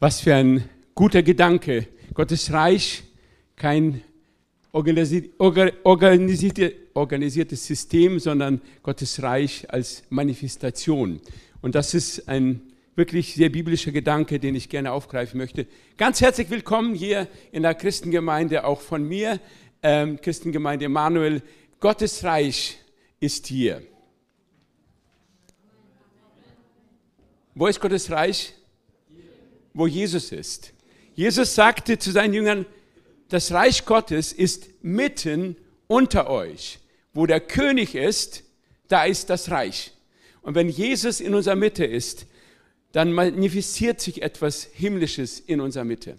Was für ein guter Gedanke. Gottes Reich, kein organisierte, organisiertes System, sondern Gottes Reich als Manifestation. Und das ist ein wirklich sehr biblischer Gedanke, den ich gerne aufgreifen möchte. Ganz herzlich willkommen hier in der Christengemeinde, auch von mir, ähm, Christengemeinde Emanuel. Gottes Reich ist hier. Wo ist Gottes Reich? Wo Jesus ist. Jesus sagte zu seinen Jüngern, das Reich Gottes ist mitten unter euch. Wo der König ist, da ist das Reich. Und wenn Jesus in unserer Mitte ist, dann manifestiert sich etwas Himmlisches in unserer Mitte.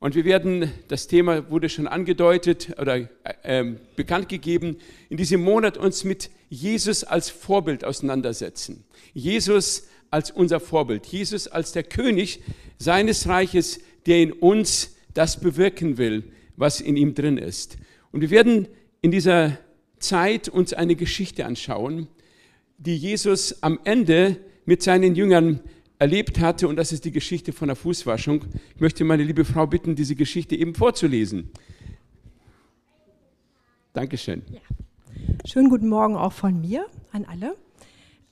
Und wir werden, das Thema wurde schon angedeutet oder äh, bekannt gegeben, in diesem Monat uns mit Jesus als Vorbild auseinandersetzen. Jesus als unser Vorbild. Jesus als der König seines Reiches, der in uns das bewirken will, was in ihm drin ist. Und wir werden in dieser Zeit uns eine Geschichte anschauen, die Jesus am Ende mit seinen Jüngern erlebt hatte. Und das ist die Geschichte von der Fußwaschung. Ich möchte meine liebe Frau bitten, diese Geschichte eben vorzulesen. Dankeschön. Ja. Schönen guten Morgen auch von mir an alle.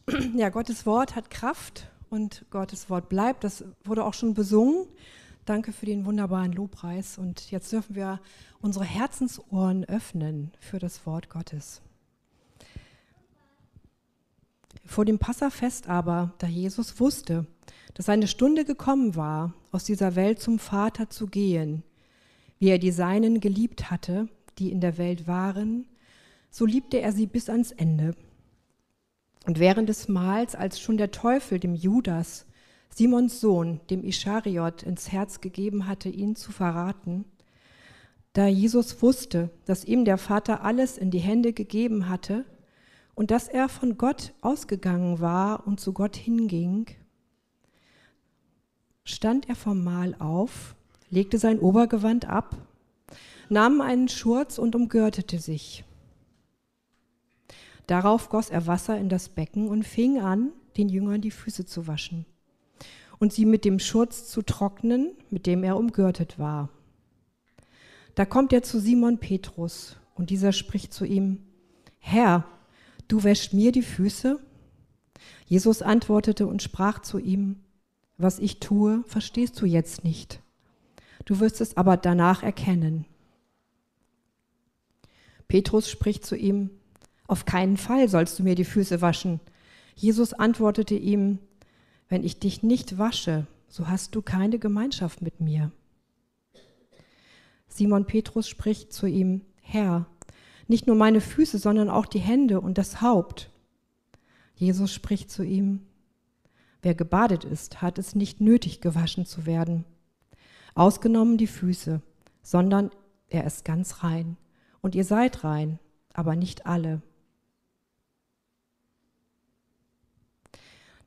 Ja, Gottes Wort hat Kraft und Gottes Wort bleibt. Das wurde auch schon besungen. Danke für den wunderbaren Lobpreis. Und jetzt dürfen wir unsere Herzensohren öffnen für das Wort Gottes. Vor dem Passafest aber, da Jesus wusste, dass seine Stunde gekommen war, aus dieser Welt zum Vater zu gehen, wie er die Seinen geliebt hatte, die in der Welt waren, so liebte er sie bis ans Ende. Und während des Mahls, als schon der Teufel dem Judas, Simons Sohn, dem Ischariot, ins Herz gegeben hatte, ihn zu verraten, da Jesus wusste, dass ihm der Vater alles in die Hände gegeben hatte und dass er von Gott ausgegangen war und zu Gott hinging, stand er vom Mahl auf, legte sein Obergewand ab, nahm einen Schurz und umgürtete sich. Darauf goss er Wasser in das Becken und fing an, den Jüngern die Füße zu waschen und sie mit dem Schurz zu trocknen, mit dem er umgürtet war. Da kommt er zu Simon Petrus und dieser spricht zu ihm, Herr, du wäschst mir die Füße? Jesus antwortete und sprach zu ihm, was ich tue, verstehst du jetzt nicht. Du wirst es aber danach erkennen. Petrus spricht zu ihm, auf keinen Fall sollst du mir die Füße waschen. Jesus antwortete ihm, wenn ich dich nicht wasche, so hast du keine Gemeinschaft mit mir. Simon Petrus spricht zu ihm, Herr, nicht nur meine Füße, sondern auch die Hände und das Haupt. Jesus spricht zu ihm, wer gebadet ist, hat es nicht nötig, gewaschen zu werden, ausgenommen die Füße, sondern er ist ganz rein. Und ihr seid rein, aber nicht alle.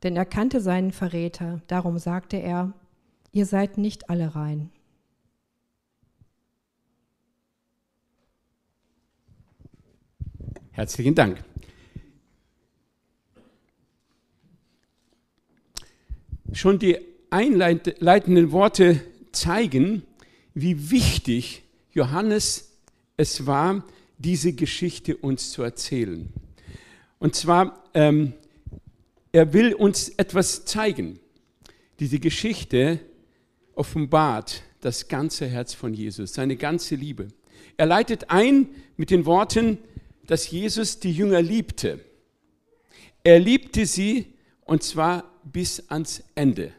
Denn er kannte seinen Verräter, darum sagte er, ihr seid nicht alle rein. Herzlichen Dank. Schon die einleitenden Worte zeigen, wie wichtig Johannes es war, diese Geschichte uns zu erzählen. Und zwar ähm, er will uns etwas zeigen. Diese Geschichte offenbart das ganze Herz von Jesus, seine ganze Liebe. Er leitet ein mit den Worten, dass Jesus die Jünger liebte. Er liebte sie und zwar bis ans Ende.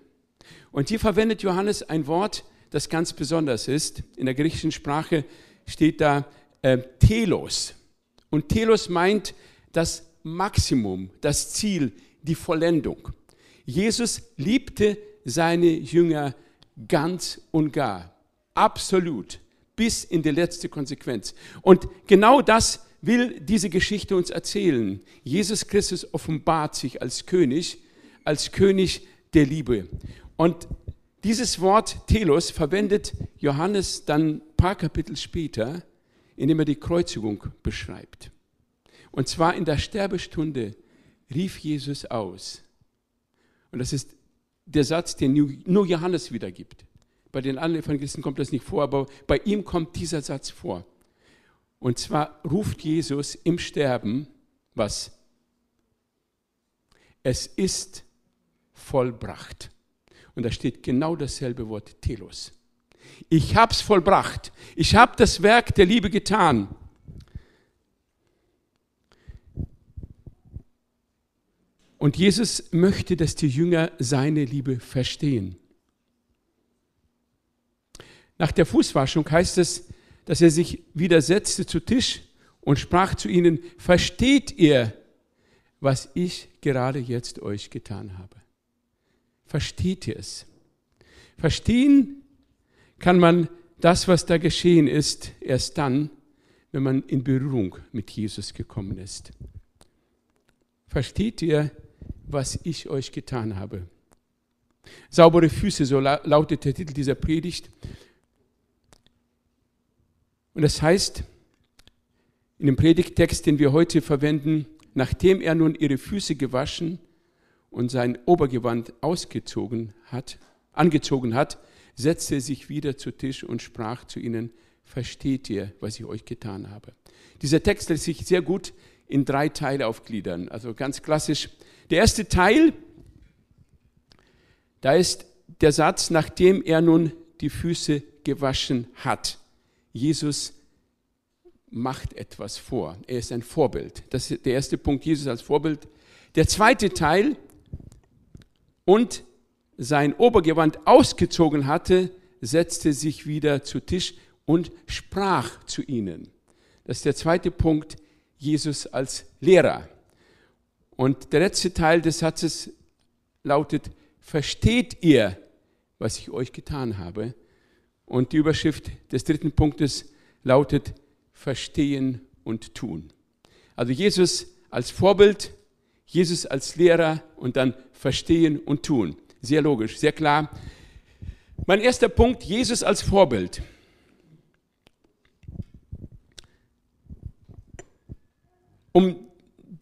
Und hier verwendet Johannes ein Wort, das ganz besonders ist. In der griechischen Sprache steht da äh, Telos. Und Telos meint das Maximum, das Ziel, die Vollendung. Jesus liebte seine Jünger ganz und gar, absolut, bis in die letzte Konsequenz. Und genau das will diese Geschichte uns erzählen. Jesus Christus offenbart sich als König, als König der Liebe. Und dieses Wort Telos verwendet Johannes dann ein paar Kapitel später, indem er die Kreuzigung beschreibt. Und zwar in der Sterbestunde rief Jesus aus. Und das ist der Satz, den nur Johannes wiedergibt. Bei den anderen Evangelisten kommt das nicht vor, aber bei ihm kommt dieser Satz vor. Und zwar ruft Jesus im Sterben was? Es ist vollbracht. Und da steht genau dasselbe Wort Telos. Ich habe es vollbracht. Ich habe das Werk der Liebe getan. Und Jesus möchte, dass die Jünger seine Liebe verstehen. Nach der Fußwaschung heißt es, dass er sich wieder setzte zu Tisch und sprach zu ihnen, versteht ihr, was ich gerade jetzt euch getan habe? Versteht ihr es? Verstehen kann man das, was da geschehen ist, erst dann, wenn man in Berührung mit Jesus gekommen ist. Versteht ihr, was ich euch getan habe. Saubere Füße, so lautet der Titel dieser Predigt. Und das heißt, in dem Predigttext, den wir heute verwenden, nachdem er nun ihre Füße gewaschen und sein Obergewand ausgezogen hat, angezogen hat, setzte er sich wieder zu Tisch und sprach zu ihnen, versteht ihr, was ich euch getan habe. Dieser Text lässt sich sehr gut in drei Teile aufgliedern. Also ganz klassisch der erste Teil, da ist der Satz, nachdem er nun die Füße gewaschen hat. Jesus macht etwas vor. Er ist ein Vorbild. Das ist der erste Punkt, Jesus als Vorbild. Der zweite Teil, und sein Obergewand ausgezogen hatte, setzte sich wieder zu Tisch und sprach zu ihnen. Das ist der zweite Punkt, Jesus als Lehrer. Und der letzte Teil des Satzes lautet, versteht ihr, was ich euch getan habe? Und die Überschrift des dritten Punktes lautet, verstehen und tun. Also Jesus als Vorbild, Jesus als Lehrer und dann verstehen und tun. Sehr logisch, sehr klar. Mein erster Punkt, Jesus als Vorbild. Um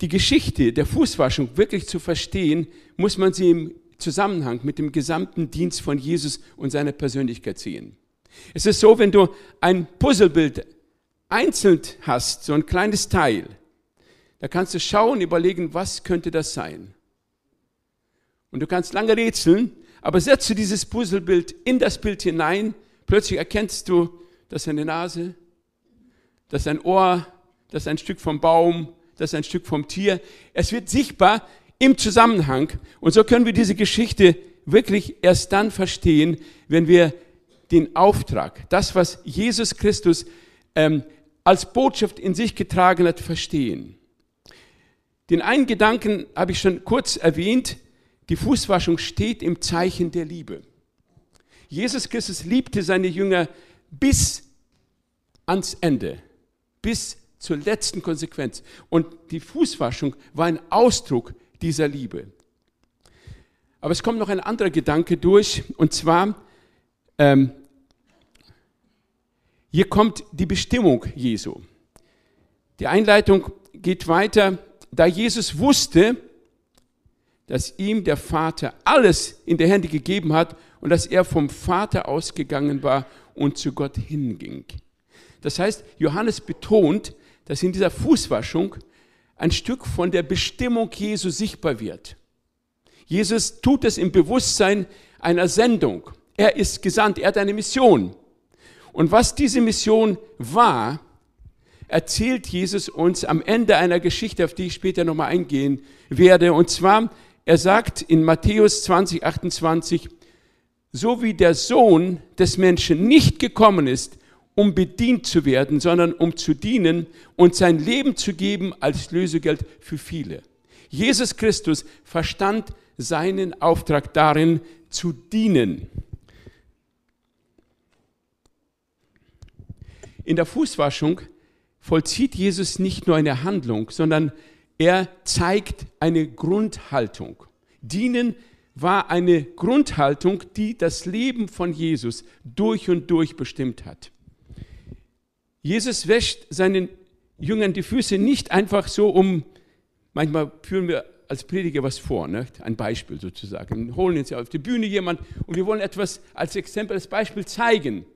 die Geschichte der Fußwaschung wirklich zu verstehen, muss man sie im Zusammenhang mit dem gesamten Dienst von Jesus und seiner Persönlichkeit sehen. Es ist so, wenn du ein Puzzlebild einzeln hast, so ein kleines Teil, da kannst du schauen, überlegen, was könnte das sein? Und du kannst lange rätseln, aber setzt du dieses Puzzlebild in das Bild hinein, plötzlich erkennst du, das ist eine Nase, das ist ein Ohr, das ist ein Stück vom Baum, das ist ein Stück vom Tier. Es wird sichtbar im Zusammenhang. Und so können wir diese Geschichte wirklich erst dann verstehen, wenn wir den Auftrag, das, was Jesus Christus ähm, als Botschaft in sich getragen hat, verstehen. Den einen Gedanken habe ich schon kurz erwähnt. Die Fußwaschung steht im Zeichen der Liebe. Jesus Christus liebte seine Jünger bis ans Ende, bis zur letzten Konsequenz. Und die Fußwaschung war ein Ausdruck dieser Liebe. Aber es kommt noch ein anderer Gedanke durch, und zwar, ähm, hier kommt die Bestimmung Jesu. Die Einleitung geht weiter, da Jesus wusste, dass ihm der Vater alles in der Hände gegeben hat und dass er vom Vater ausgegangen war und zu Gott hinging. Das heißt, Johannes betont, dass in dieser Fußwaschung ein Stück von der Bestimmung Jesu sichtbar wird. Jesus tut es im Bewusstsein einer Sendung. Er ist gesandt, er hat eine Mission. Und was diese Mission war, erzählt Jesus uns am Ende einer Geschichte, auf die ich später nochmal eingehen werde. Und zwar, er sagt in Matthäus 20, 28, so wie der Sohn des Menschen nicht gekommen ist, um bedient zu werden, sondern um zu dienen und sein Leben zu geben als Lösegeld für viele. Jesus Christus verstand seinen Auftrag darin zu dienen. In der Fußwaschung vollzieht Jesus nicht nur eine Handlung, sondern er zeigt eine Grundhaltung. Dienen war eine Grundhaltung, die das Leben von Jesus durch und durch bestimmt hat. Jesus wäscht seinen Jüngern die Füße nicht einfach so um, manchmal führen wir als Prediger was vor, ne? ein Beispiel sozusagen. Wir holen jetzt auf die Bühne jemand und wir wollen etwas als Exempel, als Beispiel zeigen.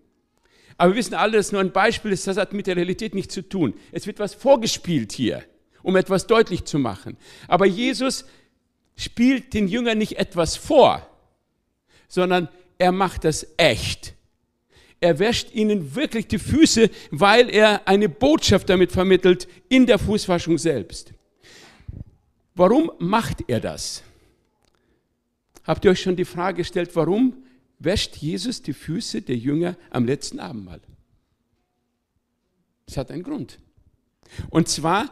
Aber wir wissen alle, dass nur ein Beispiel ist, das hat mit der Realität nichts zu tun. Es wird was vorgespielt hier, um etwas deutlich zu machen. Aber Jesus spielt den Jüngern nicht etwas vor, sondern er macht das echt. Er wäscht ihnen wirklich die Füße, weil er eine Botschaft damit vermittelt in der Fußwaschung selbst. Warum macht er das? Habt ihr euch schon die Frage gestellt, warum wäscht Jesus die Füße der Jünger am letzten Abendmahl? Das hat einen Grund. Und zwar,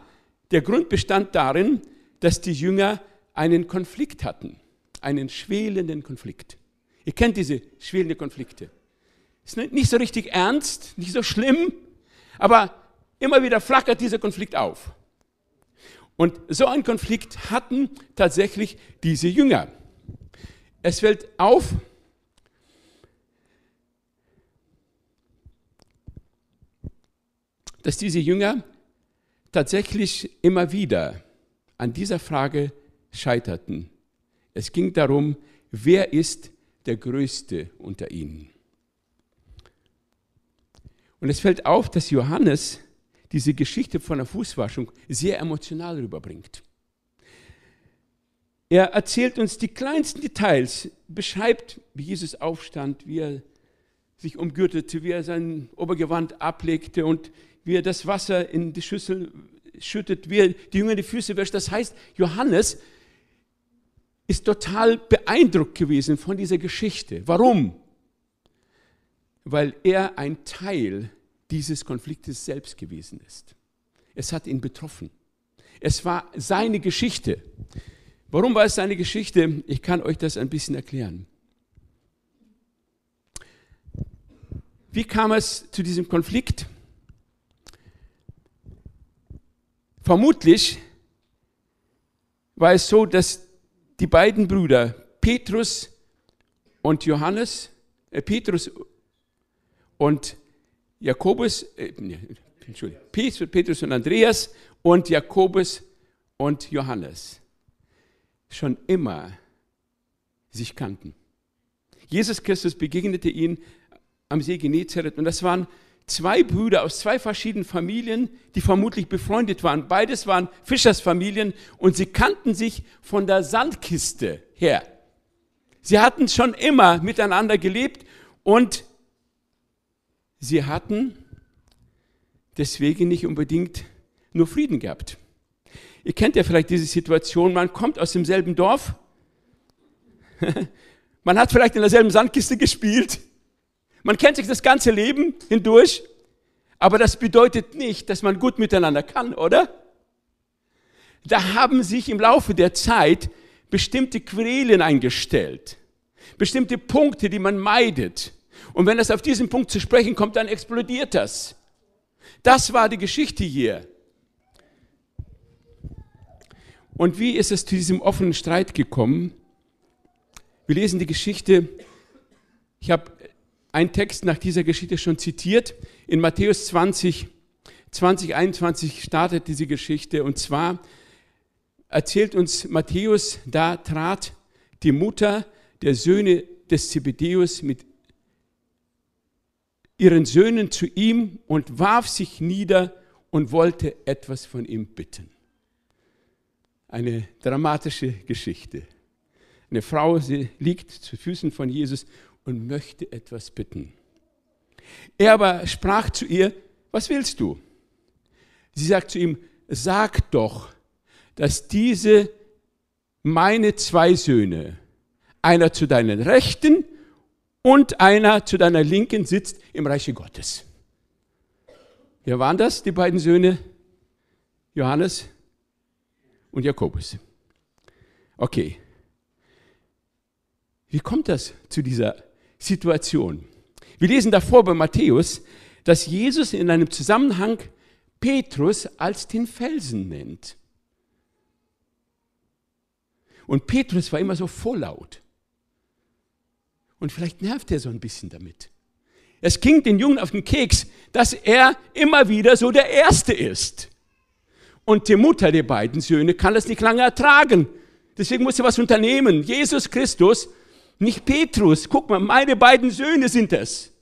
der Grund bestand darin, dass die Jünger einen Konflikt hatten, einen schwelenden Konflikt. Ihr kennt diese schwelenden Konflikte. Ist nicht so richtig ernst, nicht so schlimm, aber immer wieder flackert dieser Konflikt auf. Und so einen Konflikt hatten tatsächlich diese Jünger. Es fällt auf, dass diese Jünger tatsächlich immer wieder an dieser Frage scheiterten. Es ging darum, wer ist der Größte unter ihnen. Und es fällt auf, dass Johannes diese Geschichte von der Fußwaschung sehr emotional rüberbringt. Er erzählt uns die kleinsten Details, beschreibt, wie Jesus aufstand, wie er sich umgürtete, wie er sein Obergewand ablegte und wie er das Wasser in die Schüssel schüttet, wie er die Jünger die Füße wäscht. Das heißt, Johannes ist total beeindruckt gewesen von dieser Geschichte. Warum? Weil er ein Teil dieses Konfliktes selbst gewesen ist. Es hat ihn betroffen. Es war seine Geschichte. Warum war es seine Geschichte? Ich kann euch das ein bisschen erklären. Wie kam es zu diesem Konflikt? Vermutlich war es so, dass die beiden Brüder Petrus und Johannes, äh, Petrus und Jakobus, äh, Entschuldigung, Petrus und Andreas und Jakobus und Johannes schon immer sich kannten. Jesus Christus begegnete ihnen am See Genezareth und das waren zwei Brüder aus zwei verschiedenen Familien, die vermutlich befreundet waren. Beides waren Fischersfamilien und sie kannten sich von der Sandkiste her. Sie hatten schon immer miteinander gelebt und sie hatten deswegen nicht unbedingt nur Frieden gehabt. Ihr kennt ja vielleicht diese Situation, man kommt aus demselben Dorf, man hat vielleicht in derselben Sandkiste gespielt, man kennt sich das ganze Leben hindurch, aber das bedeutet nicht, dass man gut miteinander kann, oder? Da haben sich im Laufe der Zeit bestimmte Querelen eingestellt, bestimmte Punkte, die man meidet. Und wenn es auf diesen Punkt zu sprechen kommt, dann explodiert das. Das war die Geschichte hier. Und wie ist es zu diesem offenen Streit gekommen? Wir lesen die Geschichte. Ich habe einen Text nach dieser Geschichte schon zitiert. In Matthäus 20, 20, 21 startet diese Geschichte. Und zwar erzählt uns Matthäus, da trat die Mutter der Söhne des Zebedeus mit ihren Söhnen zu ihm und warf sich nieder und wollte etwas von ihm bitten. Eine dramatische Geschichte. Eine Frau, sie liegt zu Füßen von Jesus und möchte etwas bitten. Er aber sprach zu ihr, was willst du? Sie sagt zu ihm, sag doch, dass diese meine zwei Söhne, einer zu deinen Rechten und einer zu deiner Linken sitzt im Reiche Gottes. Wer waren das, die beiden Söhne? Johannes und Jakobus. Okay. Wie kommt das zu dieser Situation? Wir lesen davor bei Matthäus, dass Jesus in einem Zusammenhang Petrus als den Felsen nennt. Und Petrus war immer so vorlaut. Und vielleicht nervt er so ein bisschen damit. Es ging den Jungen auf den Keks, dass er immer wieder so der Erste ist. Und die Mutter der beiden Söhne kann das nicht lange ertragen. Deswegen muss sie was unternehmen. Jesus Christus, nicht Petrus. Guck mal, meine beiden Söhne sind es.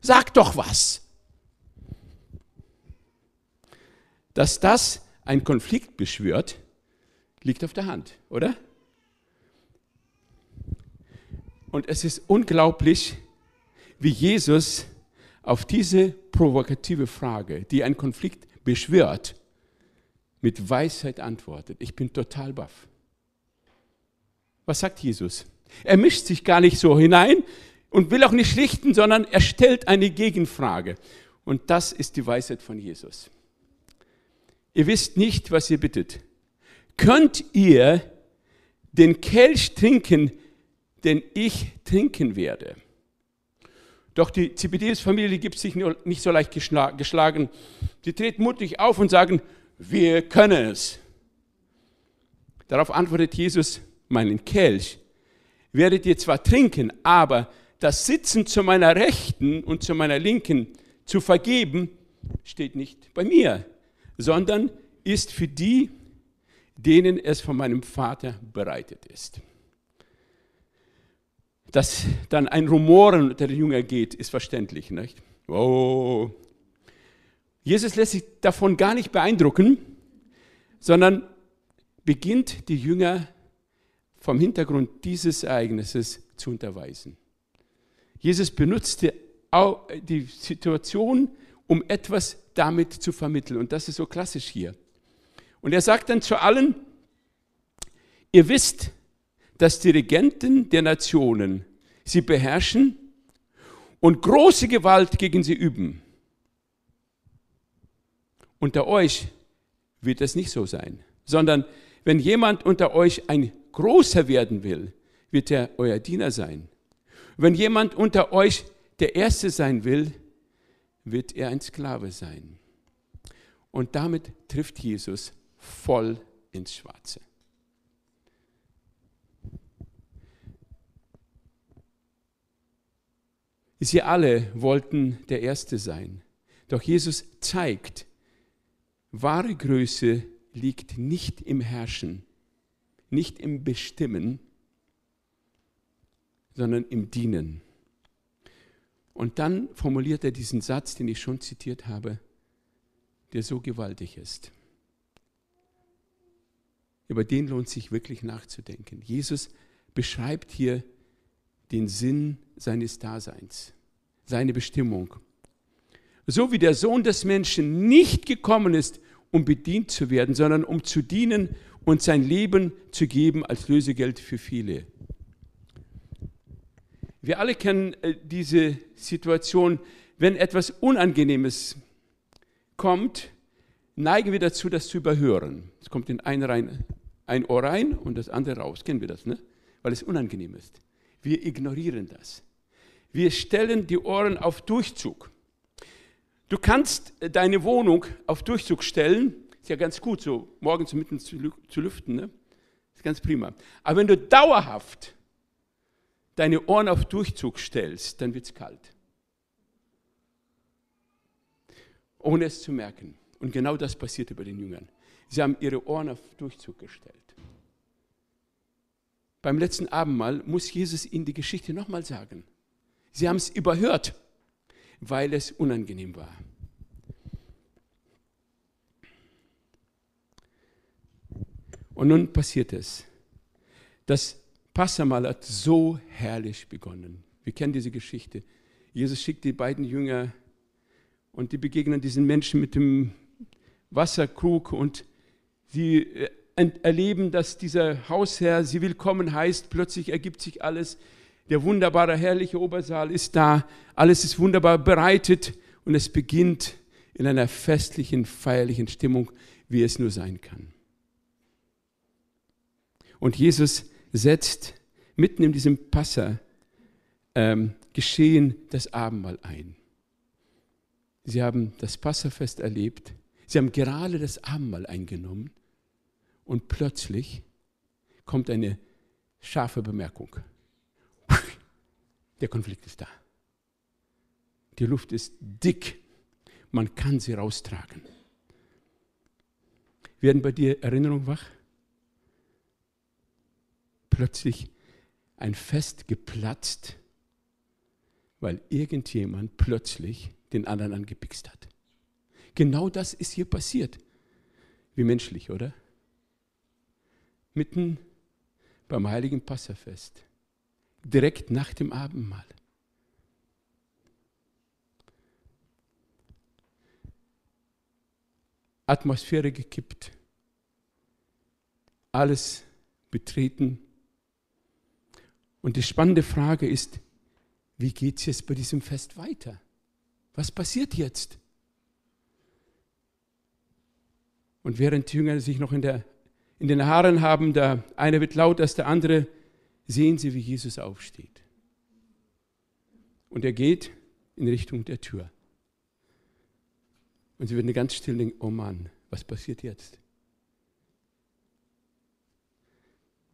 Sag doch was. Dass das ein Konflikt beschwört, liegt auf der Hand, oder? Und es ist unglaublich, wie Jesus auf diese provokative Frage, die einen Konflikt beschwört, mit Weisheit antwortet. Ich bin total baff. Was sagt Jesus? Er mischt sich gar nicht so hinein und will auch nicht schlichten, sondern er stellt eine Gegenfrage. Und das ist die Weisheit von Jesus. Ihr wisst nicht, was ihr bittet. Könnt ihr den Kelch trinken, den ich trinken werde? Doch die Zebedeus-Familie gibt sich nicht so leicht geschlagen. Sie treten mutig auf und sagen, wir können es. Darauf antwortet Jesus, meinen Kelch werdet ihr zwar trinken, aber das Sitzen zu meiner Rechten und zu meiner Linken zu vergeben, steht nicht bei mir, sondern ist für die, denen es von meinem Vater bereitet ist. Dass dann ein Rumoren unter den Jüngern geht, ist verständlich. Nicht? Oh. Jesus lässt sich davon gar nicht beeindrucken, sondern beginnt die Jünger vom Hintergrund dieses Ereignisses zu unterweisen. Jesus benutzte die Situation, um etwas damit zu vermitteln. Und das ist so klassisch hier. Und er sagt dann zu allen, ihr wisst, dass die Regenten der Nationen sie beherrschen und große Gewalt gegen sie üben. Unter euch wird es nicht so sein, sondern wenn jemand unter euch ein großer werden will, wird er euer Diener sein. Wenn jemand unter euch der Erste sein will, wird er ein Sklave sein. Und damit trifft Jesus voll ins Schwarze. Sie alle wollten der Erste sein. Doch Jesus zeigt, wahre Größe liegt nicht im Herrschen, nicht im Bestimmen, sondern im Dienen. Und dann formuliert er diesen Satz, den ich schon zitiert habe, der so gewaltig ist. Über den lohnt sich wirklich nachzudenken. Jesus beschreibt hier den Sinn seines Daseins, seine Bestimmung. So wie der Sohn des Menschen nicht gekommen ist, um bedient zu werden, sondern um zu dienen und sein Leben zu geben als Lösegeld für viele. Wir alle kennen äh, diese Situation, wenn etwas Unangenehmes kommt, neigen wir dazu, das zu überhören. Es kommt in ein, rein, ein Ohr rein und das andere raus. Kennen wir das, ne? Weil es unangenehm ist. Wir ignorieren das. Wir stellen die Ohren auf Durchzug. Du kannst deine Wohnung auf Durchzug stellen, ist ja ganz gut, so morgens mitten zu, zu lüften, ne? ist ganz prima. Aber wenn du dauerhaft deine Ohren auf Durchzug stellst, dann wird es kalt. Ohne es zu merken. Und genau das passierte bei den Jüngern. Sie haben ihre Ohren auf Durchzug gestellt. Beim letzten Abendmahl muss Jesus ihnen die Geschichte nochmal sagen. Sie haben es überhört weil es unangenehm war. Und nun passiert es. Das Passamal hat so herrlich begonnen. Wir kennen diese Geschichte. Jesus schickt die beiden Jünger und die begegnen diesen Menschen mit dem Wasserkrug und sie äh, erleben, dass dieser Hausherr sie willkommen heißt. Plötzlich ergibt sich alles. Der wunderbare, herrliche Obersaal ist da. Alles ist wunderbar bereitet und es beginnt in einer festlichen, feierlichen Stimmung, wie es nur sein kann. Und Jesus setzt mitten in diesem Passa ähm, geschehen das Abendmahl ein. Sie haben das Passafest erlebt. Sie haben gerade das Abendmahl eingenommen. Und plötzlich kommt eine scharfe Bemerkung. Der Konflikt ist da. Die Luft ist dick. Man kann sie raustragen. Werden bei dir Erinnerungen wach? Plötzlich ein Fest geplatzt, weil irgendjemand plötzlich den anderen angepickst hat. Genau das ist hier passiert. Wie menschlich, oder? Mitten beim heiligen Passafest, direkt nach dem Abendmahl. Atmosphäre gekippt, alles betreten. Und die spannende Frage ist, wie geht es jetzt bei diesem Fest weiter? Was passiert jetzt? Und während die Jünger sich noch in, der, in den Haaren haben, der eine wird laut als der andere, sehen sie, wie Jesus aufsteht. Und er geht in Richtung der Tür. Und sie werden ganz still denken, oh Mann, was passiert jetzt?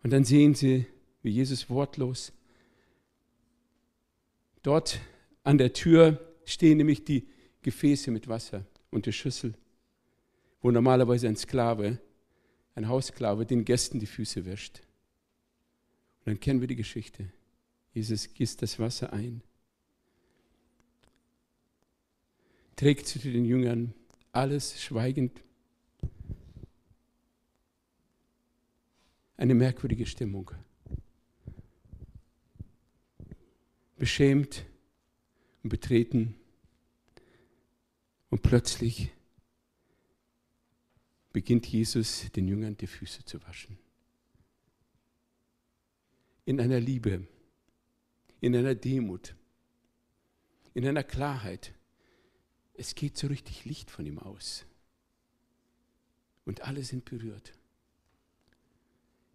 Und dann sehen sie, wie Jesus wortlos dort an der Tür stehen nämlich die Gefäße mit Wasser und die Schüssel, wo normalerweise ein Sklave, ein Haussklave, den Gästen die Füße wäscht. Und dann kennen wir die Geschichte. Jesus gießt das Wasser ein trägt zu den Jüngern alles schweigend. Eine merkwürdige Stimmung. Beschämt und betreten. Und plötzlich beginnt Jesus den Jüngern die Füße zu waschen. In einer Liebe, in einer Demut, in einer Klarheit es geht so richtig Licht von ihm aus. Und alle sind berührt.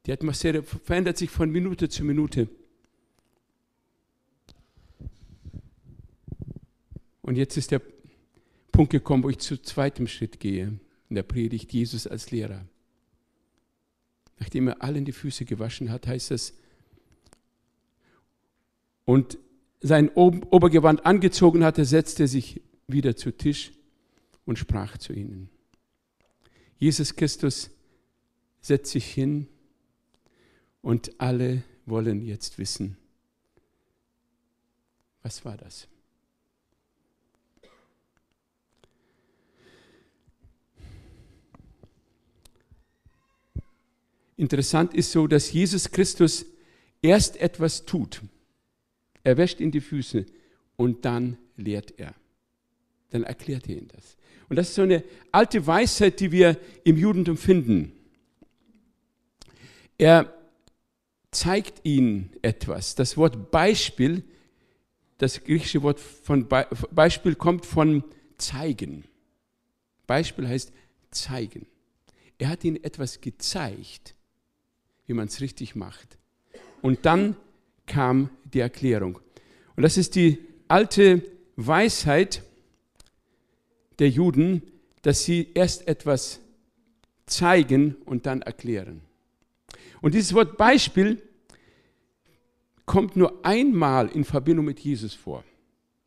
Die Atmosphäre verändert sich von Minute zu Minute. Und jetzt ist der Punkt gekommen, wo ich zu zweitem Schritt gehe in der Predigt Jesus als Lehrer. Nachdem er allen die Füße gewaschen hat, heißt es, und sein Obergewand angezogen hatte, setzte sich wieder zu Tisch und sprach zu ihnen. Jesus Christus setzt sich hin und alle wollen jetzt wissen, was war das? Interessant ist so, dass Jesus Christus erst etwas tut. Er wäscht ihm die Füße und dann lehrt er dann erklärt er ihnen das. Und das ist so eine alte Weisheit, die wir im Judentum finden. Er zeigt ihnen etwas. Das Wort Beispiel, das griechische Wort von Beispiel kommt von zeigen. Beispiel heißt zeigen. Er hat ihnen etwas gezeigt, wie man es richtig macht. Und dann kam die Erklärung. Und das ist die alte Weisheit, der Juden, dass sie erst etwas zeigen und dann erklären. Und dieses Wort Beispiel kommt nur einmal in Verbindung mit Jesus vor.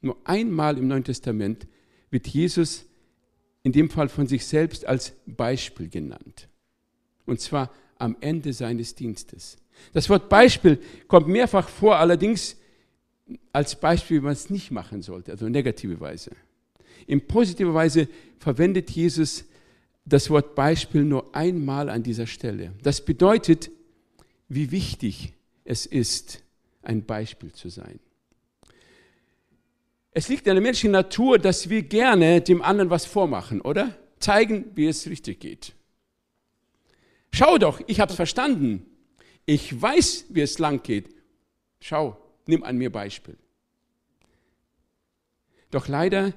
Nur einmal im Neuen Testament wird Jesus in dem Fall von sich selbst als Beispiel genannt. Und zwar am Ende seines Dienstes. Das Wort Beispiel kommt mehrfach vor, allerdings als Beispiel, wie man es nicht machen sollte, also negative Weise. In positiver Weise verwendet Jesus das Wort Beispiel nur einmal an dieser Stelle. Das bedeutet, wie wichtig es ist, ein Beispiel zu sein. Es liegt in der menschlichen Natur, dass wir gerne dem anderen was vormachen, oder? Zeigen, wie es richtig geht. Schau doch, ich habe es verstanden. Ich weiß, wie es lang geht. Schau, nimm an mir Beispiel. Doch leider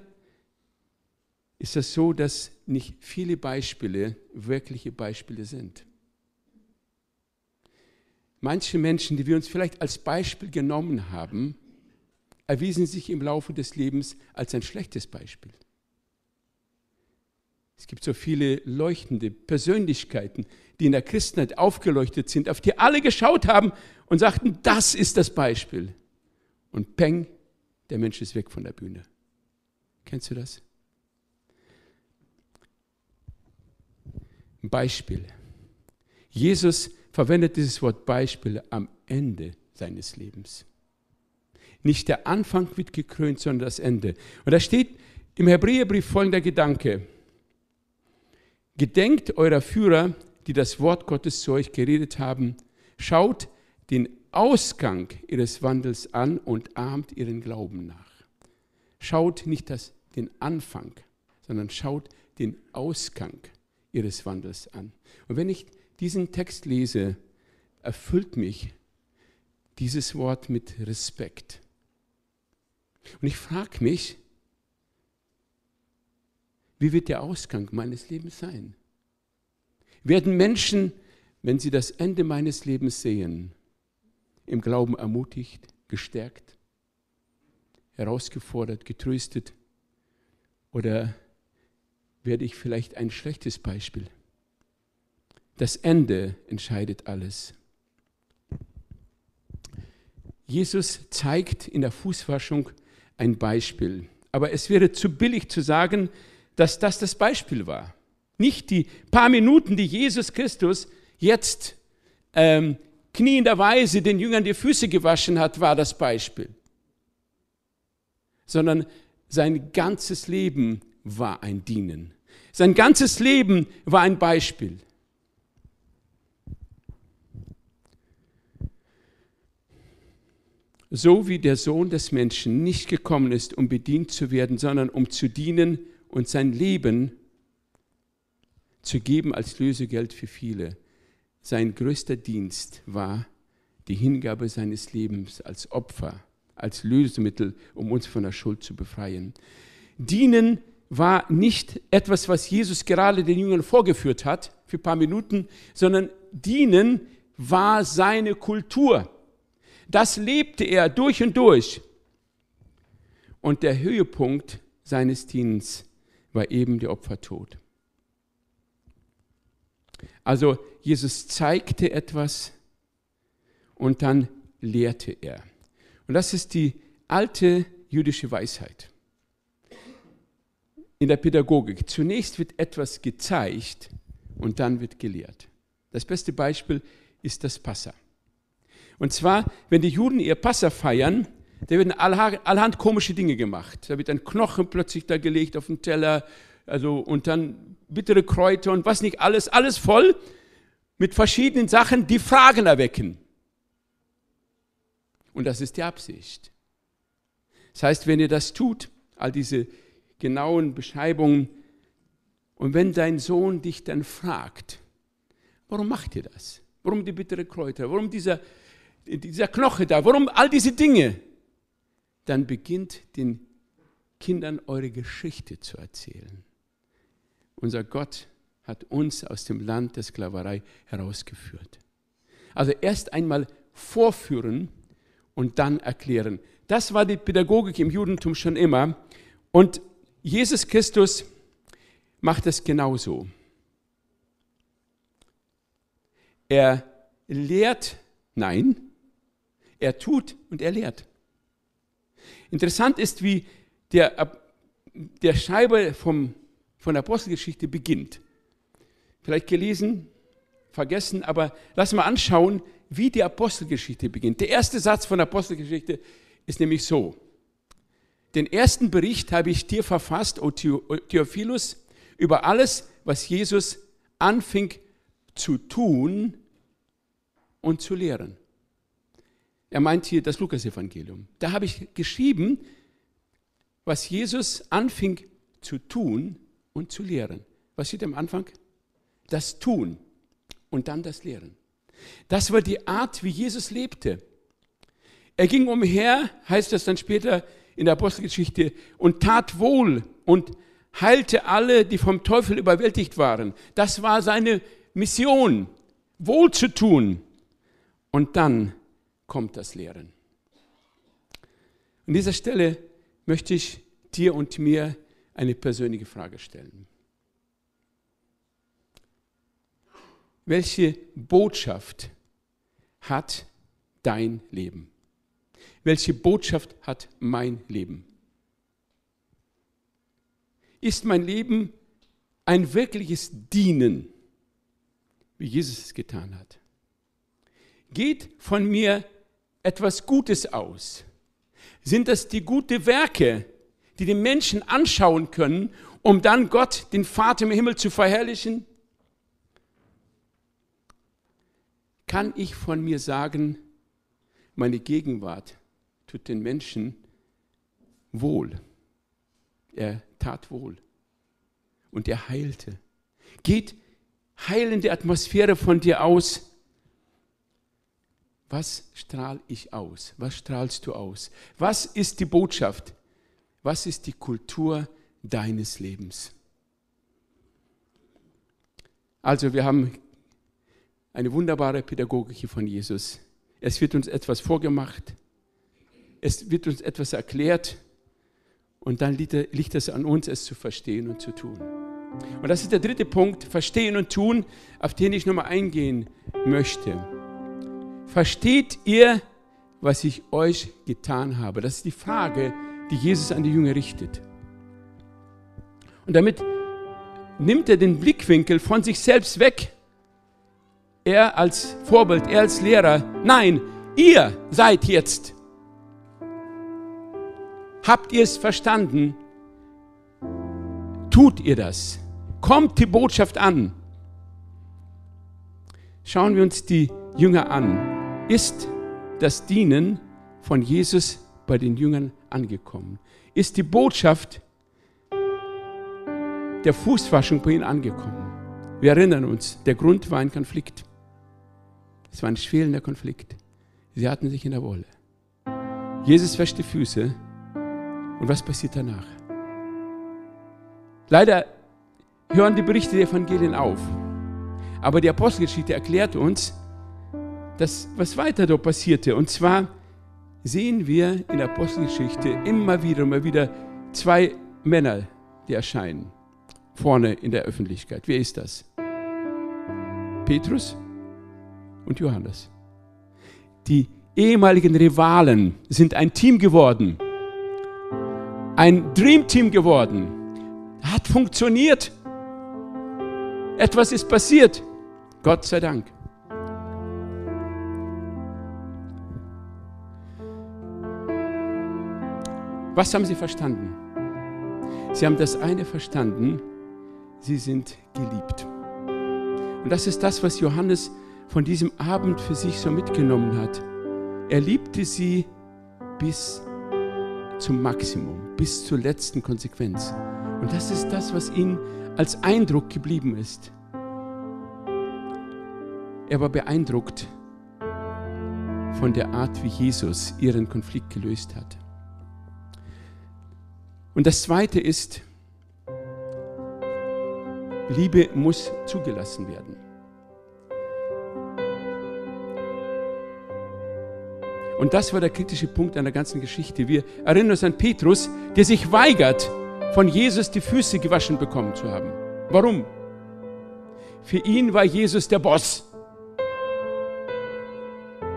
ist es so, dass nicht viele Beispiele wirkliche Beispiele sind. manche Menschen, die wir uns vielleicht als Beispiel genommen haben, erwiesen sich im Laufe des Lebens als ein schlechtes Beispiel. Es gibt so viele leuchtende Persönlichkeiten, die in der Christenheit aufgeleuchtet sind, auf die alle geschaut haben und sagten, das ist das Beispiel. Und peng, der Mensch ist weg von der Bühne. Kennst du das? Ein Beispiel. Jesus verwendet dieses Wort Beispiel am Ende seines Lebens. Nicht der Anfang wird gekrönt, sondern das Ende. Und da steht im Hebräerbrief folgender Gedanke. Gedenkt eurer Führer, die das Wort Gottes zu euch geredet haben. Schaut den Ausgang ihres Wandels an und ahmt ihren Glauben nach. Schaut nicht das, den Anfang, sondern schaut den Ausgang ihres Wandels an. Und wenn ich diesen Text lese, erfüllt mich dieses Wort mit Respekt. Und ich frage mich, wie wird der Ausgang meines Lebens sein? Werden Menschen, wenn sie das Ende meines Lebens sehen, im Glauben ermutigt, gestärkt, herausgefordert, getröstet? Oder werde ich vielleicht ein schlechtes Beispiel? Das Ende entscheidet alles. Jesus zeigt in der Fußwaschung ein Beispiel. Aber es wäre zu billig zu sagen, dass das das Beispiel war. Nicht die paar Minuten, die Jesus Christus jetzt ähm, knienderweise den Jüngern die Füße gewaschen hat, war das Beispiel. Sondern sein ganzes Leben war ein Dienen. Sein ganzes Leben war ein Beispiel. So wie der Sohn des Menschen nicht gekommen ist, um bedient zu werden, sondern um zu dienen und sein Leben zu geben als Lösegeld für viele. Sein größter Dienst war die Hingabe seines Lebens als Opfer, als Lösemittel, um uns von der Schuld zu befreien. Dienen war nicht etwas, was Jesus gerade den Jüngern vorgeführt hat für ein paar Minuten, sondern dienen war seine Kultur. Das lebte er durch und durch. Und der Höhepunkt seines Dienstes war eben der Opfertod. Also Jesus zeigte etwas und dann lehrte er. Und das ist die alte jüdische Weisheit. In der Pädagogik. Zunächst wird etwas gezeigt und dann wird gelehrt. Das beste Beispiel ist das Passa. Und zwar, wenn die Juden ihr Passa feiern, da werden allerhand komische Dinge gemacht. Da wird ein Knochen plötzlich da gelegt auf den Teller, also und dann bittere Kräuter und was nicht alles, alles voll mit verschiedenen Sachen, die Fragen erwecken. Und das ist die Absicht. Das heißt, wenn ihr das tut, all diese genauen Beschreibungen, und wenn dein Sohn dich dann fragt, warum macht ihr das? Warum die bittere Kräuter? Warum dieser, dieser Knoche da? Warum all diese Dinge? Dann beginnt den Kindern eure Geschichte zu erzählen. Unser Gott hat uns aus dem Land der Sklaverei herausgeführt. Also erst einmal vorführen und dann erklären. Das war die Pädagogik im Judentum schon immer. Und Jesus Christus macht es genauso. Er lehrt, nein, er tut und er lehrt. Interessant ist, wie der, der Schreiber vom, von der Apostelgeschichte beginnt. Vielleicht gelesen, vergessen, aber lass mal anschauen, wie die Apostelgeschichte beginnt. Der erste Satz von der Apostelgeschichte ist nämlich so. Den ersten Bericht habe ich dir verfasst, O Theophilus, über alles, was Jesus anfing zu tun und zu lehren. Er meint hier das Lukasevangelium. Da habe ich geschrieben, was Jesus anfing zu tun und zu lehren. Was steht am Anfang? Das Tun und dann das Lehren. Das war die Art, wie Jesus lebte. Er ging umher, heißt das dann später in der Apostelgeschichte, und tat wohl und heilte alle, die vom Teufel überwältigt waren. Das war seine Mission, wohl zu tun Und dann kommt das Lehren. An dieser Stelle möchte ich dir und mir eine persönliche Frage stellen. Welche Botschaft hat dein Leben? Welche Botschaft hat mein Leben? Ist mein Leben ein wirkliches Dienen, wie Jesus es getan hat? Geht von mir etwas Gutes aus? Sind das die guten Werke, die die Menschen anschauen können, um dann Gott, den Vater im Himmel, zu verherrlichen? Kann ich von mir sagen, meine Gegenwart tut den Menschen wohl? Er tat wohl und er heilte. Geht heilende Atmosphäre von dir aus? Was strahle ich aus? Was strahlst du aus? Was ist die Botschaft? Was ist die Kultur deines Lebens? Also wir haben eine wunderbare Pädagogik von Jesus. Es wird uns etwas vorgemacht, es wird uns etwas erklärt und dann liegt es an uns, es zu verstehen und zu tun. Und das ist der dritte Punkt, verstehen und tun, auf den ich nochmal eingehen möchte. Versteht ihr, was ich euch getan habe? Das ist die Frage, die Jesus an die Jünger richtet. Und damit nimmt er den Blickwinkel von sich selbst weg. Er als Vorbild, er als Lehrer. Nein, ihr seid jetzt Habt ihr es verstanden? Tut ihr das? Kommt die Botschaft an? Schauen wir uns die Jünger an. Ist das Dienen von Jesus bei den Jüngern angekommen? Ist die Botschaft der Fußwaschung bei ihnen angekommen? Wir erinnern uns, der Grund war ein Konflikt. Es war ein schwelender Konflikt. Sie hatten sich in der Wolle. Jesus wäscht die Füße und was passiert danach? Leider hören die Berichte der Evangelien auf. Aber die Apostelgeschichte erklärt uns, dass was weiter dort passierte. Und zwar sehen wir in der Apostelgeschichte immer wieder, immer wieder zwei Männer, die erscheinen. Vorne in der Öffentlichkeit. Wer ist das? Petrus und Johannes. Die ehemaligen Rivalen sind ein Team geworden ein Dreamteam geworden. Hat funktioniert. Etwas ist passiert. Gott sei Dank. Was haben sie verstanden? Sie haben das eine verstanden, sie sind geliebt. Und das ist das, was Johannes von diesem Abend für sich so mitgenommen hat. Er liebte sie bis zum Maximum, bis zur letzten Konsequenz. Und das ist das, was ihm als Eindruck geblieben ist. Er war beeindruckt von der Art, wie Jesus ihren Konflikt gelöst hat. Und das Zweite ist, Liebe muss zugelassen werden. Und das war der kritische Punkt an der ganzen Geschichte. Wir erinnern uns an Petrus, der sich weigert, von Jesus die Füße gewaschen bekommen zu haben. Warum? Für ihn war Jesus der Boss.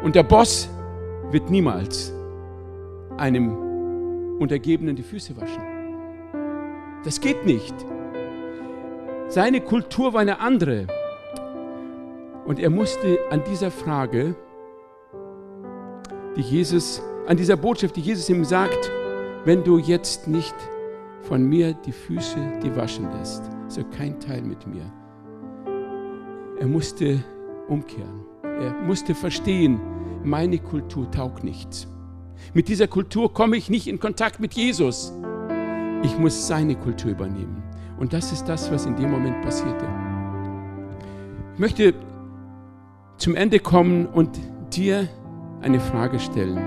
Und der Boss wird niemals einem Untergebenen die Füße waschen. Das geht nicht. Seine Kultur war eine andere. Und er musste an dieser Frage die Jesus, an dieser Botschaft, die Jesus ihm sagt, wenn du jetzt nicht von mir die Füße die waschen lässt, so kein Teil mit mir. Er musste umkehren. Er musste verstehen, meine Kultur taugt nichts. Mit dieser Kultur komme ich nicht in Kontakt mit Jesus. Ich muss seine Kultur übernehmen. Und das ist das, was in dem Moment passierte. Ich möchte zum Ende kommen und dir eine Frage stellen.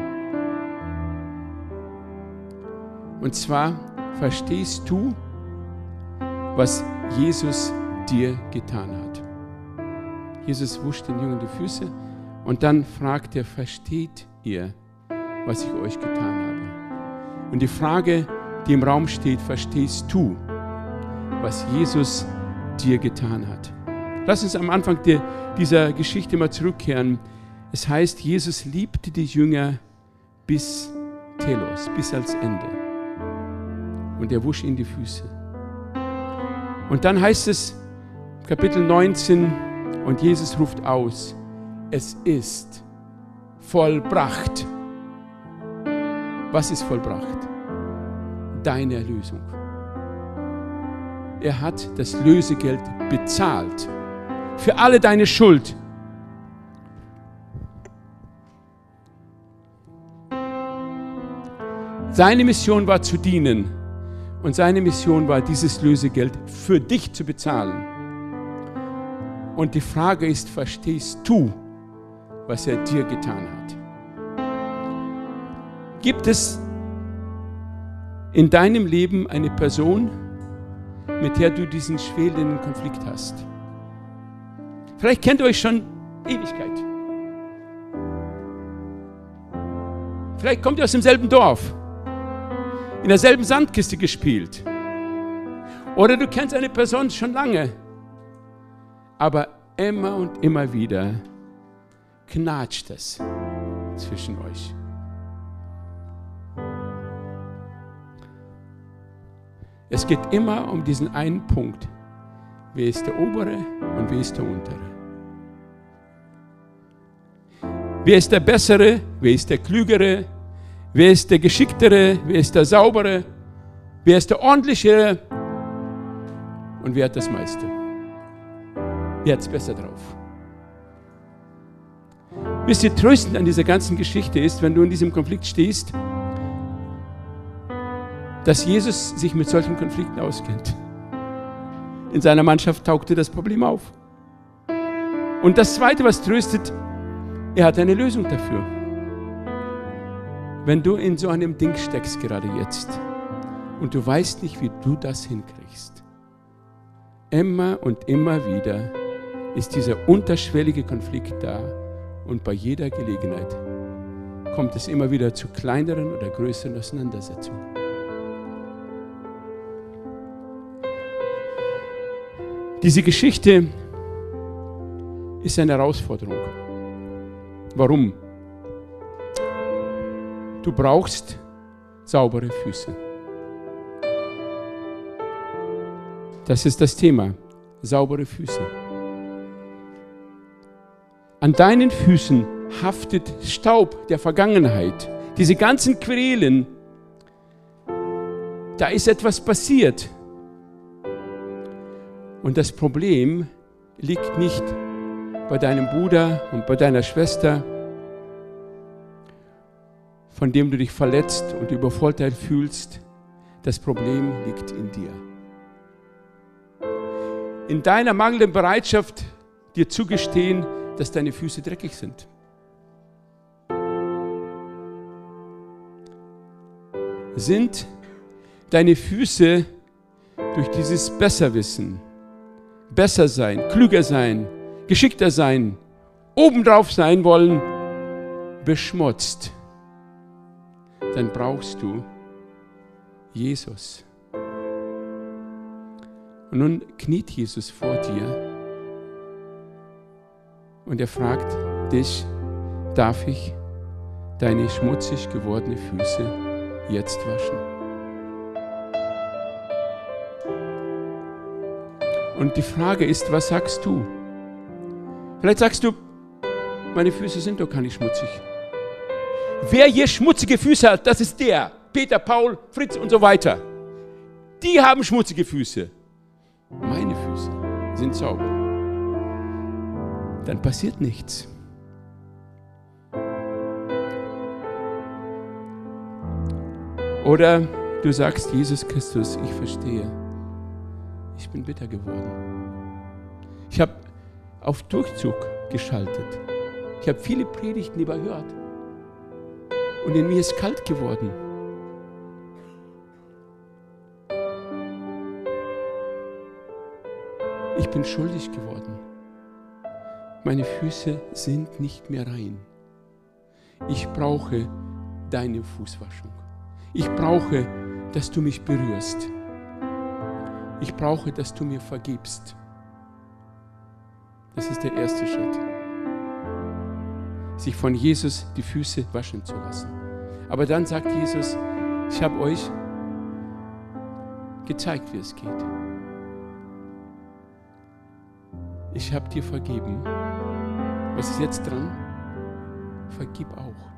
Und zwar, verstehst du, was Jesus dir getan hat? Jesus wusch den Jungen die Füße Und dann fragt er, versteht ihr, was ich euch getan habe? Und die Frage, die im Raum steht, verstehst du, was Jesus dir getan hat? Lass uns am Anfang dieser Geschichte mal zurückkehren. Es heißt, Jesus liebte die Jünger bis Telos, bis als Ende. Und er wusch ihnen die Füße. Und dann heißt es, Kapitel 19, und Jesus ruft aus, es ist vollbracht. Was ist vollbracht? Deine Erlösung. Er hat das Lösegeld bezahlt für alle deine Schuld. Seine Mission war zu dienen und seine Mission war, dieses Lösegeld für dich zu bezahlen. Und die Frage ist, verstehst du, was er dir getan hat? Gibt es in deinem Leben eine Person, mit der du diesen schwelenden Konflikt hast? Vielleicht kennt ihr euch schon Ewigkeit. Vielleicht kommt ihr aus demselben Dorf in derselben Sandkiste gespielt. Oder du kennst eine Person schon lange, aber immer und immer wieder knatscht es zwischen euch. Es geht immer um diesen einen Punkt. Wer ist der obere und wer ist der untere? Wer ist der bessere, wer ist der klügere, Wer ist der Geschicktere? Wer ist der Saubere? Wer ist der Ordentlichere? Und wer hat das meiste? Wer hat es besser drauf? Wisst ihr, tröstend an dieser ganzen Geschichte ist, wenn du in diesem Konflikt stehst, dass Jesus sich mit solchen Konflikten auskennt. In seiner Mannschaft taugte das Problem auf. Und das Zweite, was tröstet, er hat eine Lösung dafür. Wenn du in so einem Ding steckst gerade jetzt und du weißt nicht, wie du das hinkriegst, immer und immer wieder ist dieser unterschwellige Konflikt da und bei jeder Gelegenheit kommt es immer wieder zu kleineren oder größeren Auseinandersetzungen. Diese Geschichte ist eine Herausforderung. Warum? Du brauchst saubere Füße. Das ist das Thema. Saubere Füße. An deinen Füßen haftet Staub der Vergangenheit. Diese ganzen Querelen. Da ist etwas passiert. Und das Problem liegt nicht bei deinem Bruder und bei deiner Schwester von dem du dich verletzt und übervorteilt fühlst, das Problem liegt in dir. In deiner mangelnden Bereitschaft, dir zugestehen, dass deine Füße dreckig sind. Sind deine Füße durch dieses Besserwissen, besser sein, klüger sein, geschickter sein, obendrauf sein wollen, beschmutzt? dann brauchst du Jesus. Und nun kniet Jesus vor dir und er fragt dich, darf ich deine schmutzig gewordene Füße jetzt waschen? Und die Frage ist, was sagst du? Vielleicht sagst du, meine Füße sind doch gar nicht schmutzig. Wer hier schmutzige Füße hat, das ist der. Peter, Paul, Fritz und so weiter. Die haben schmutzige Füße. Meine Füße sind sauber. Dann passiert nichts. Oder du sagst, Jesus Christus, ich verstehe. Ich bin bitter geworden. Ich habe auf Durchzug geschaltet. Ich habe viele Predigten überhört und in mir ist kalt geworden. Ich bin schuldig geworden. meine Füße sind nicht mehr rein. Ich brauche deine Fußwaschung. Ich brauche, dass du mich berührst. Ich brauche, dass du mir vergibst. Das ist der erste Schritt. Sich von Jesus die Füße waschen zu lassen. Aber dann sagt Jesus, ich habe euch gezeigt, wie es geht. Ich habe dir vergeben. Was ist jetzt dran? Vergib auch.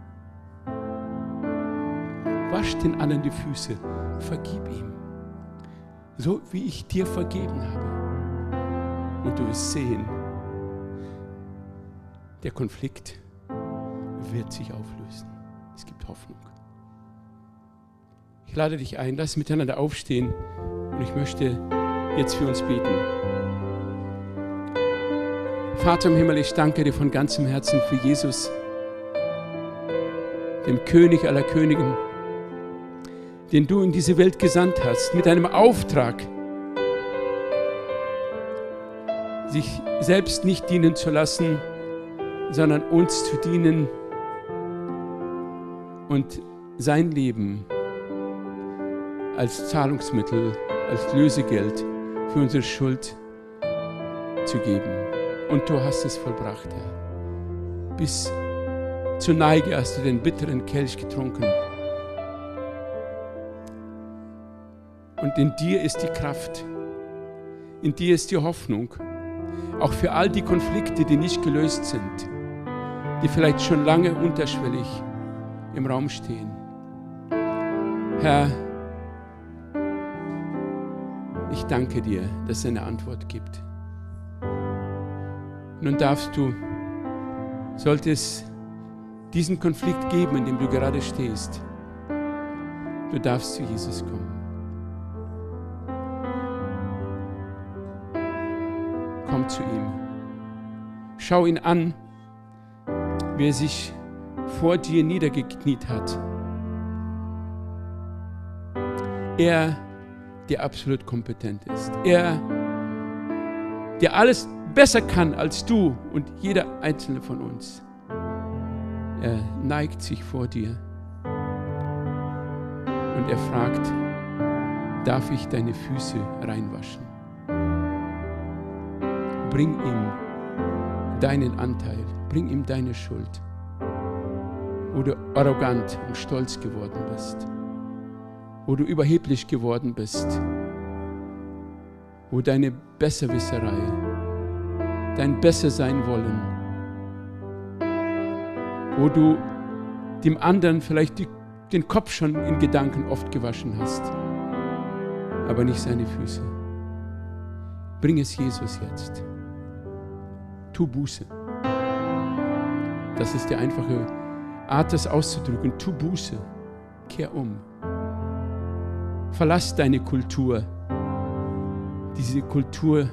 Wasch den anderen die Füße. Vergib ihm. So wie ich dir vergeben habe. Und du wirst sehen, der Konflikt wird sich auflösen. Es gibt Hoffnung. Ich lade dich ein, lass miteinander aufstehen und ich möchte jetzt für uns beten. Vater im Himmel, ich danke dir von ganzem Herzen für Jesus, dem König aller Königen, den du in diese Welt gesandt hast, mit einem Auftrag, sich selbst nicht dienen zu lassen, sondern uns zu dienen und sein Leben als Zahlungsmittel, als Lösegeld für unsere Schuld zu geben. Und du hast es vollbracht, Herr. Bis zur Neige hast du den bitteren Kelch getrunken. Und in dir ist die Kraft, in dir ist die Hoffnung, auch für all die Konflikte, die nicht gelöst sind, die vielleicht schon lange unterschwellig im Raum stehen. Herr, ich danke dir, dass es eine Antwort gibt. Nun darfst du, sollte es diesen Konflikt geben, in dem du gerade stehst, du darfst zu Jesus kommen. Komm zu ihm. Schau ihn an, wie er sich vor dir niedergekniet hat. Er, der absolut kompetent ist. Er, der alles besser kann als du und jeder einzelne von uns. Er neigt sich vor dir und er fragt, darf ich deine Füße reinwaschen? Bring ihm deinen Anteil, bring ihm deine Schuld, wo du arrogant und stolz geworden bist, wo du überheblich geworden bist, wo deine Besserwisserei dein Besser sein wollen, wo du dem anderen vielleicht die, den Kopf schon in Gedanken oft gewaschen hast, aber nicht seine Füße. Bring es Jesus jetzt. Tu Buße. Das ist die einfache Art, das auszudrücken. Tu Buße. Kehr um. Verlass deine Kultur. Diese Kultur,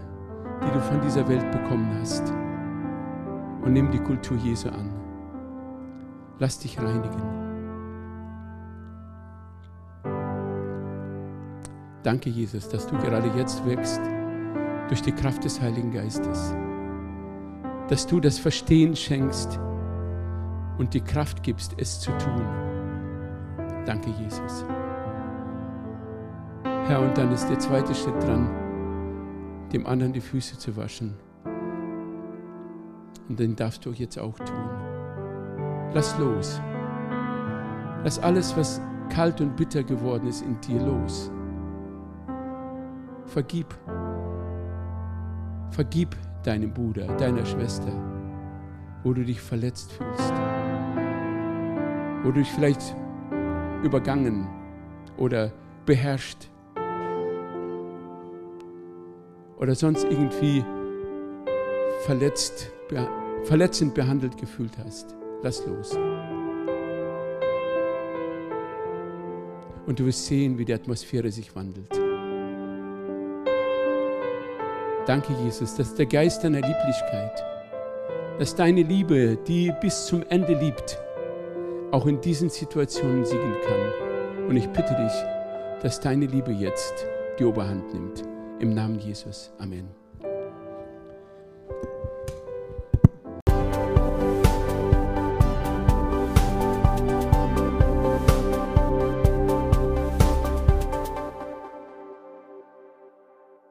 die du von dieser Welt bekommen hast. Und nimm die Kultur Jesu an. Lass dich reinigen. Danke, Jesus, dass du gerade jetzt wirkst durch die Kraft des Heiligen Geistes. Dass du das Verstehen schenkst und die Kraft gibst, es zu tun. Danke, Jesus. Herr, und dann ist der zweite Schritt dran dem anderen die Füße zu waschen. Und den darfst du jetzt auch tun. Lass los. Lass alles, was kalt und bitter geworden ist, in dir los. Vergib. Vergib deinem Bruder, deiner Schwester, wo du dich verletzt fühlst. Wo du dich vielleicht übergangen oder beherrscht oder sonst irgendwie verletzt, verletzend behandelt gefühlt hast. Lass los. Und du wirst sehen, wie die Atmosphäre sich wandelt. Danke, Jesus, dass der Geist deiner Lieblichkeit, dass deine Liebe, die bis zum Ende liebt, auch in diesen Situationen siegen kann. Und ich bitte dich, dass deine Liebe jetzt die Oberhand nimmt. Im Namen Jesus. Amen.